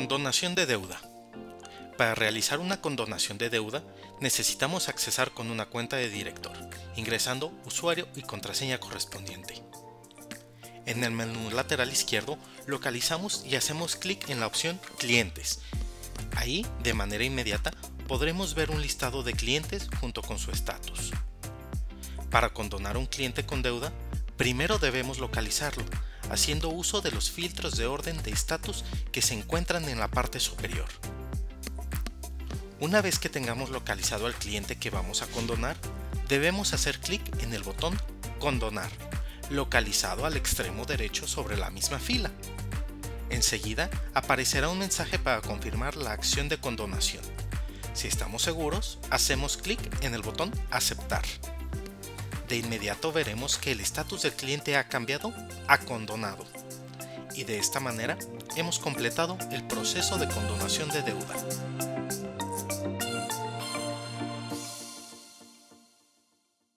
Condonación de deuda. Para realizar una condonación de deuda necesitamos accesar con una cuenta de director, ingresando usuario y contraseña correspondiente. En el menú lateral izquierdo localizamos y hacemos clic en la opción Clientes. Ahí, de manera inmediata, podremos ver un listado de clientes junto con su estatus. Para condonar un cliente con deuda, primero debemos localizarlo, haciendo uso de los filtros de orden de estatus que se encuentran en la parte superior. Una vez que tengamos localizado al cliente que vamos a condonar, debemos hacer clic en el botón Condonar, localizado al extremo derecho sobre la misma fila. Enseguida aparecerá un mensaje para confirmar la acción de condonación. Si estamos seguros, hacemos clic en el botón Aceptar de inmediato veremos que el estatus del cliente ha cambiado a condonado. Y de esta manera hemos completado el proceso de condonación de deuda.